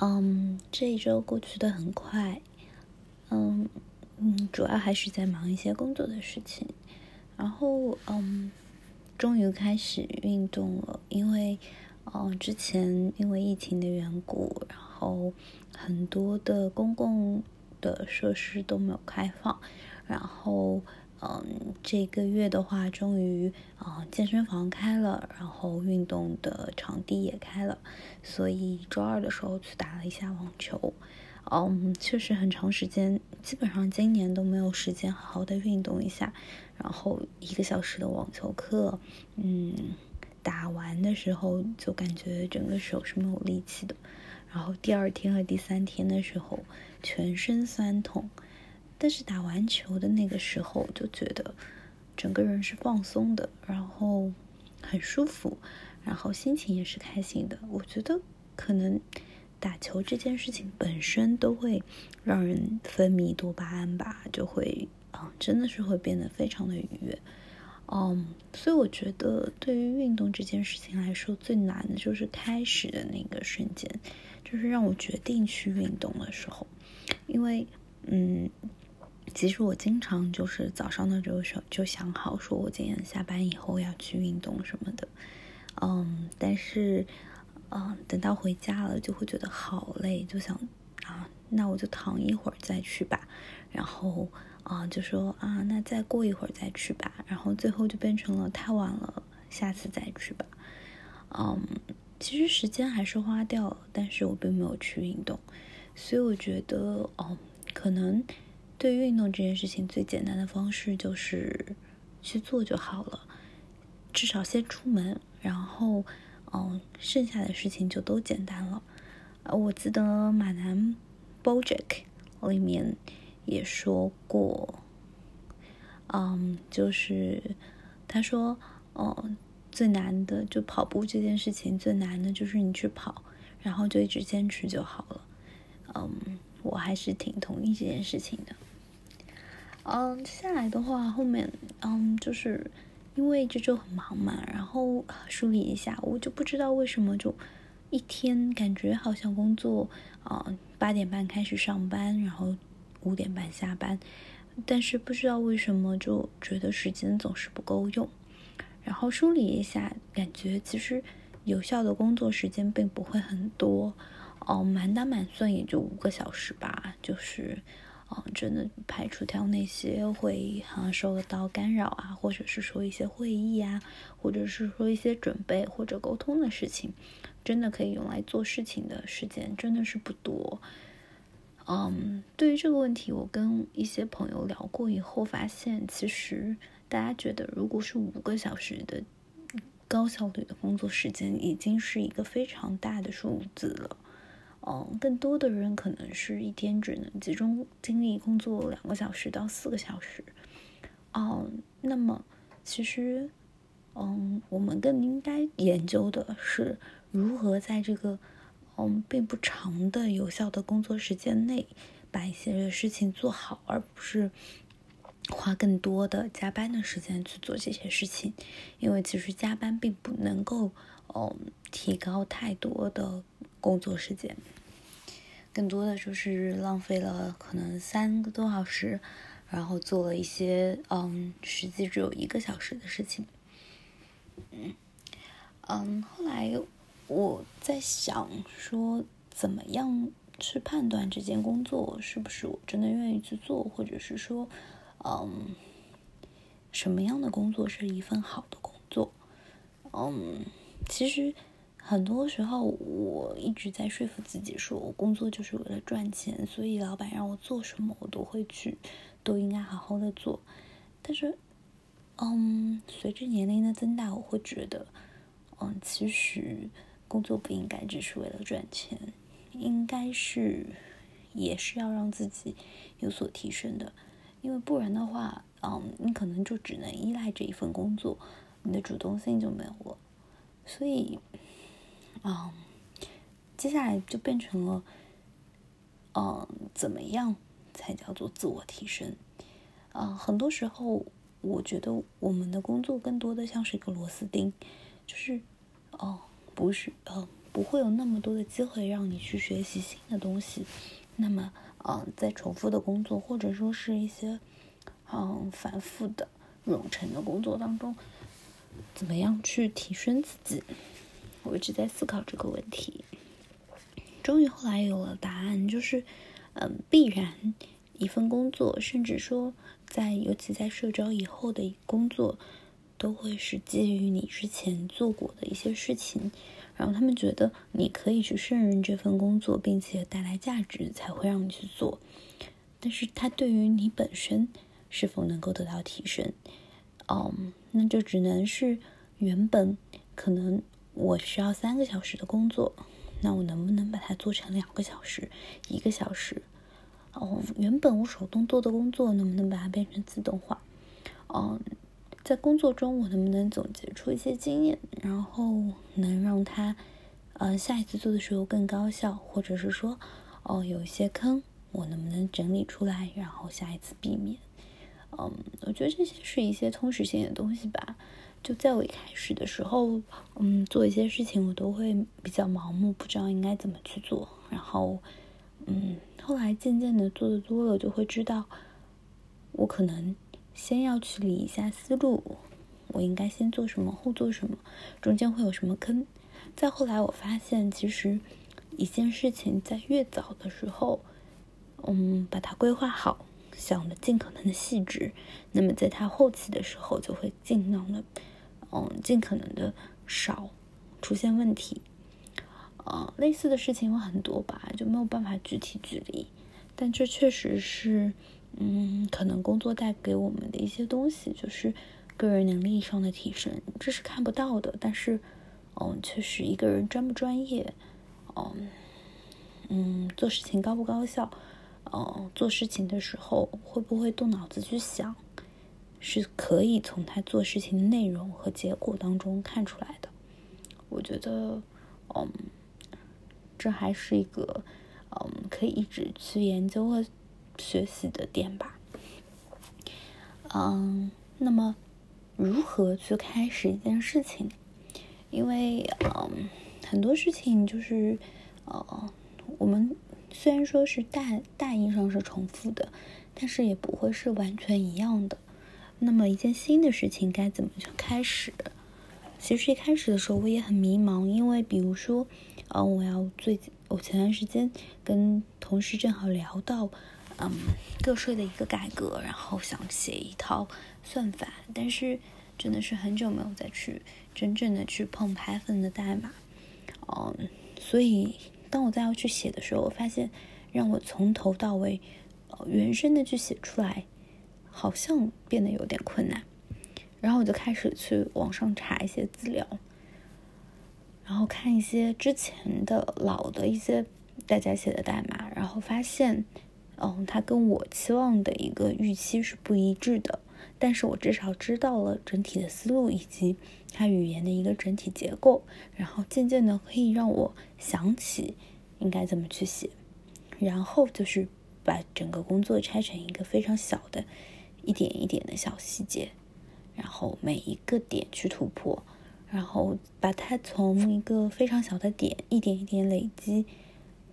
嗯，这一周过去的很快，嗯嗯，主要还是在忙一些工作的事情，然后嗯，终于开始运动了，因为哦，之前因为疫情的缘故，然后很多的公共的设施都没有开放，然后。嗯，这个月的话，终于啊，健身房开了，然后运动的场地也开了，所以周二的时候去打了一下网球。嗯，确实很长时间，基本上今年都没有时间好好的运动一下。然后一个小时的网球课，嗯，打完的时候就感觉整个手是没有力气的。然后第二天和第三天的时候，全身酸痛。但是打完球的那个时候，就觉得整个人是放松的，然后很舒服，然后心情也是开心的。我觉得可能打球这件事情本身都会让人分泌多巴胺吧，就会啊，真的是会变得非常的愉悦。嗯，所以我觉得对于运动这件事情来说，最难的就是开始的那个瞬间，就是让我决定去运动的时候，因为嗯。其实我经常就是早上的时候就想好，说我今天下班以后要去运动什么的，嗯，但是，嗯，等到回家了就会觉得好累，就想啊，那我就躺一会儿再去吧，然后啊，就说啊，那再过一会儿再去吧，然后最后就变成了太晚了，下次再去吧，嗯，其实时间还是花掉了，但是我并没有去运动，所以我觉得哦，可能。对运动这件事情，最简单的方式就是去做就好了。至少先出门，然后，嗯，剩下的事情就都简单了。呃，我记得马南 BoJack 里面也说过，嗯，就是他说，哦，最难的就跑步这件事情，最难的就是你去跑，然后就一直坚持就好了。嗯，我还是挺同意这件事情的。嗯，接下来的话，后面嗯，就是因为这周很忙嘛，然后梳理一下，我就不知道为什么就一天感觉好像工作啊八点半开始上班，然后五点半下班，但是不知道为什么就觉得时间总是不够用。然后梳理一下，感觉其实有效的工作时间并不会很多，哦，满打满算也就五个小时吧，就是。嗯，真的排除掉那些会啊受到干扰啊，或者是说一些会议啊，或者是说一些准备或者沟通的事情，真的可以用来做事情的时间真的是不多。嗯，对于这个问题，我跟一些朋友聊过以后，发现其实大家觉得，如果是五个小时的高效率的工作时间，已经是一个非常大的数字了。嗯，更多的人可能是一天只能集中精力工作两个小时到四个小时。哦，那么其实，嗯，我们更应该研究的是如何在这个嗯并不长的有效的工作时间内把一些事情做好，而不是花更多的加班的时间去做这些事情。因为其实加班并不能够嗯提高太多的工作时间。更多的就是浪费了可能三个多小时，然后做了一些嗯，实际只有一个小时的事情。嗯嗯，后来我在想说，怎么样去判断这件工作是不是我真的愿意去做，或者是说，嗯，什么样的工作是一份好的工作？嗯，其实。很多时候，我一直在说服自己，说我工作就是为了赚钱，所以老板让我做什么，我都会去，都应该好好的做。但是，嗯，随着年龄的增大，我会觉得，嗯，其实工作不应该只是为了赚钱，应该是也是要让自己有所提升的，因为不然的话，嗯，你可能就只能依赖这一份工作，你的主动性就没有了，所以。嗯，接下来就变成了，嗯，怎么样才叫做自我提升？啊，很多时候我觉得我们的工作更多的像是一个螺丝钉，就是，哦，不是，呃，不会有那么多的机会让你去学习新的东西。那么，嗯，在重复的工作或者说是一些嗯反复的冗长的工作当中，怎么样去提升自己？我一直在思考这个问题。终于后来有了答案，就是，嗯，必然一份工作，甚至说在尤其在社招以后的工作，都会是基于你之前做过的一些事情，然后他们觉得你可以去胜任这份工作，并且带来价值，才会让你去做。但是它对于你本身是否能够得到提升，嗯，那就只能是原本可能我需要三个小时的工作。那我能不能把它做成两个小时、一个小时？哦，原本我手动做的工作，能不能把它变成自动化？嗯，在工作中我能不能总结出一些经验，然后能让它，呃，下一次做的时候更高效？或者是说，哦，有一些坑，我能不能整理出来，然后下一次避免？嗯，我觉得这些是一些通识性的东西吧。就在我一开始的时候，嗯，做一些事情我都会比较盲目，不知道应该怎么去做。然后，嗯，后来渐渐的做的多了，就会知道，我可能先要去理一下思路，我应该先做什么，后做什么，中间会有什么坑。再后来，我发现其实一件事情在越早的时候，嗯，把它规划好，想的尽可能的细致，那么在他后期的时候就会尽量的。嗯，尽可能的少出现问题。呃，类似的事情有很多吧，就没有办法具体举例。但这确实是，嗯，可能工作带给我们的一些东西，就是个人能力上的提升，这是看不到的。但是，嗯，确实一个人专不专业，嗯，嗯，做事情高不高效，嗯，做事情的时候会不会动脑子去想。是可以从他做事情的内容和结果当中看出来的。我觉得，嗯，这还是一个，嗯，可以一直去研究和学习的点吧。嗯，那么如何去开始一件事情？因为，嗯，很多事情就是，呃，我们虽然说是大大意上是重复的，但是也不会是完全一样的。那么一件新的事情该怎么去开始？其实一开始的时候我也很迷茫，因为比如说，嗯，我要最近我前段时间跟同事正好聊到，嗯，个税的一个改革，然后想写一套算法，但是真的是很久没有再去真正的去碰 Python 的代码，嗯，所以当我再要去写的时候，我发现让我从头到尾，呃，原生的去写出来。好像变得有点困难，然后我就开始去网上查一些资料，然后看一些之前的老的一些大家写的代码，然后发现，嗯，它跟我期望的一个预期是不一致的。但是我至少知道了整体的思路以及它语言的一个整体结构，然后渐渐的可以让我想起应该怎么去写，然后就是把整个工作拆成一个非常小的。一点一点的小细节，然后每一个点去突破，然后把它从一个非常小的点一点一点累积，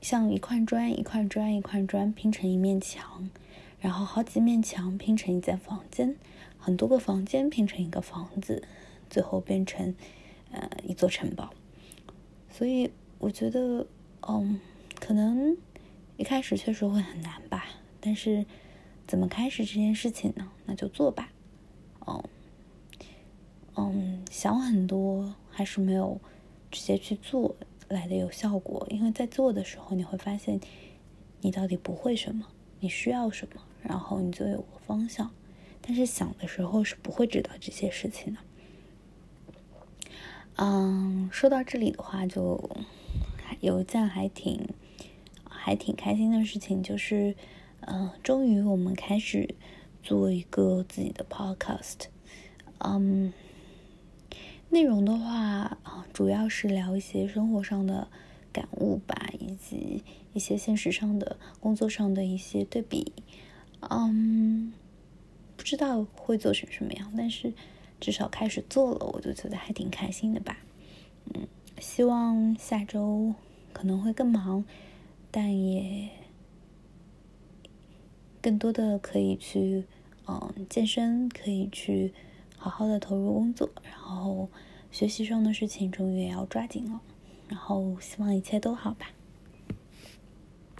像一块砖一块砖一块砖拼成一面墙，然后好几面墙拼成一间房间，很多个房间拼成一个房子，最后变成呃一座城堡。所以我觉得，嗯，可能一开始确实会很难吧，但是。怎么开始这件事情呢？那就做吧。嗯，嗯，想很多还是没有直接去做来的有效果。因为在做的时候，你会发现你到底不会什么，你需要什么，然后你就有个方向。但是想的时候是不会知道这些事情的。嗯，说到这里的话，就有一件还挺还挺开心的事情，就是。嗯，终于我们开始做一个自己的 podcast。嗯，内容的话啊，主要是聊一些生活上的感悟吧，以及一些现实上的工作上的一些对比。嗯，不知道会做成什么样，但是至少开始做了，我就觉得还挺开心的吧。嗯，希望下周可能会更忙，但也更多的可以去嗯健身，可以去好好的投入工作，然后学习上的事情终于也要抓紧了，然后希望一切都好吧。